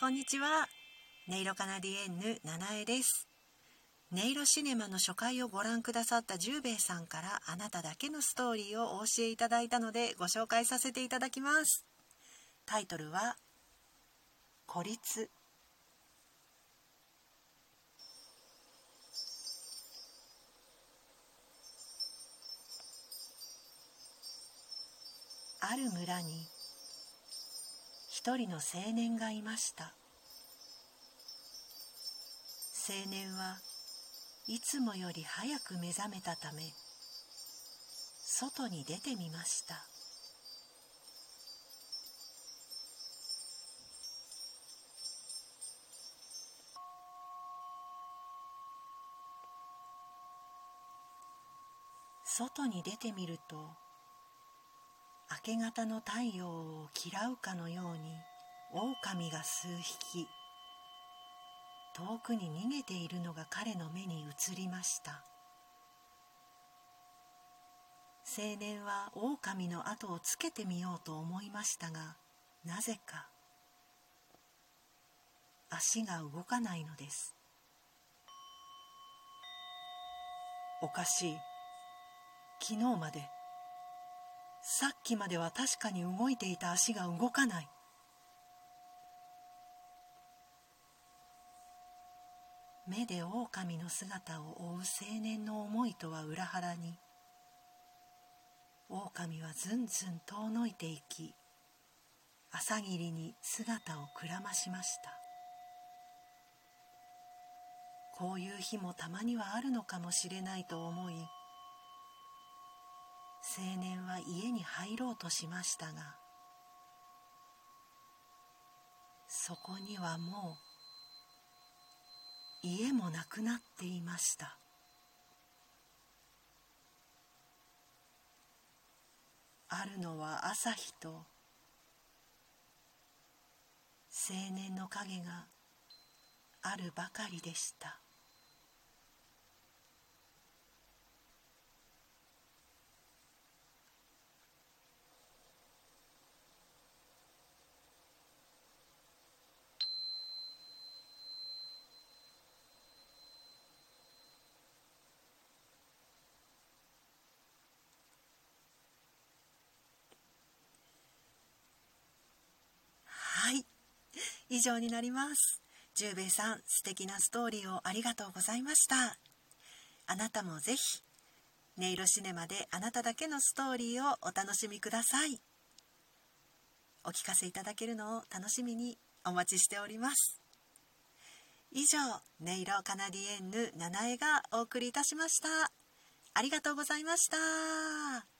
こんにちは。音色カナディエンヌ七重です。音色シネマの初回をご覧くださった十兵衛さんからあなただけのストーリーをお教えいただいたのでご紹介させていただきます。タイトルは孤立。ある村に一人の青年がいました。青年はいつもより早く目覚めたため外に出てみました。外に出てみると明け方の太陽を嫌うかのように狼が数匹遠くに逃げているのが彼の目に映りました。青年は狼の後をつけてみようと思いましたがなぜか足が動かないのです。おかしい。昨日までさっきまでは確かに動いていた足が動かない。目で狼の姿を追う青年の思いとは裏腹に狼はずんずん遠のいていき朝霧に姿をくらましました。こういう日もたまにはあるのかもしれないと思い青年は家に入ろうとしましたがそこにはもう家もなくなっていました。あるのは朝日と青年の影があるばかりでしたはい以上になります。十兵衛さん素敵なストーリーをありがとうございました。あなたもぜひ音色シネマであなただけのストーリーをお楽しみください。お聞かせいただけるのを楽しみにお待ちしております。以上音色カナディエンヌ七重がお送りいたしました。ありがとうございました。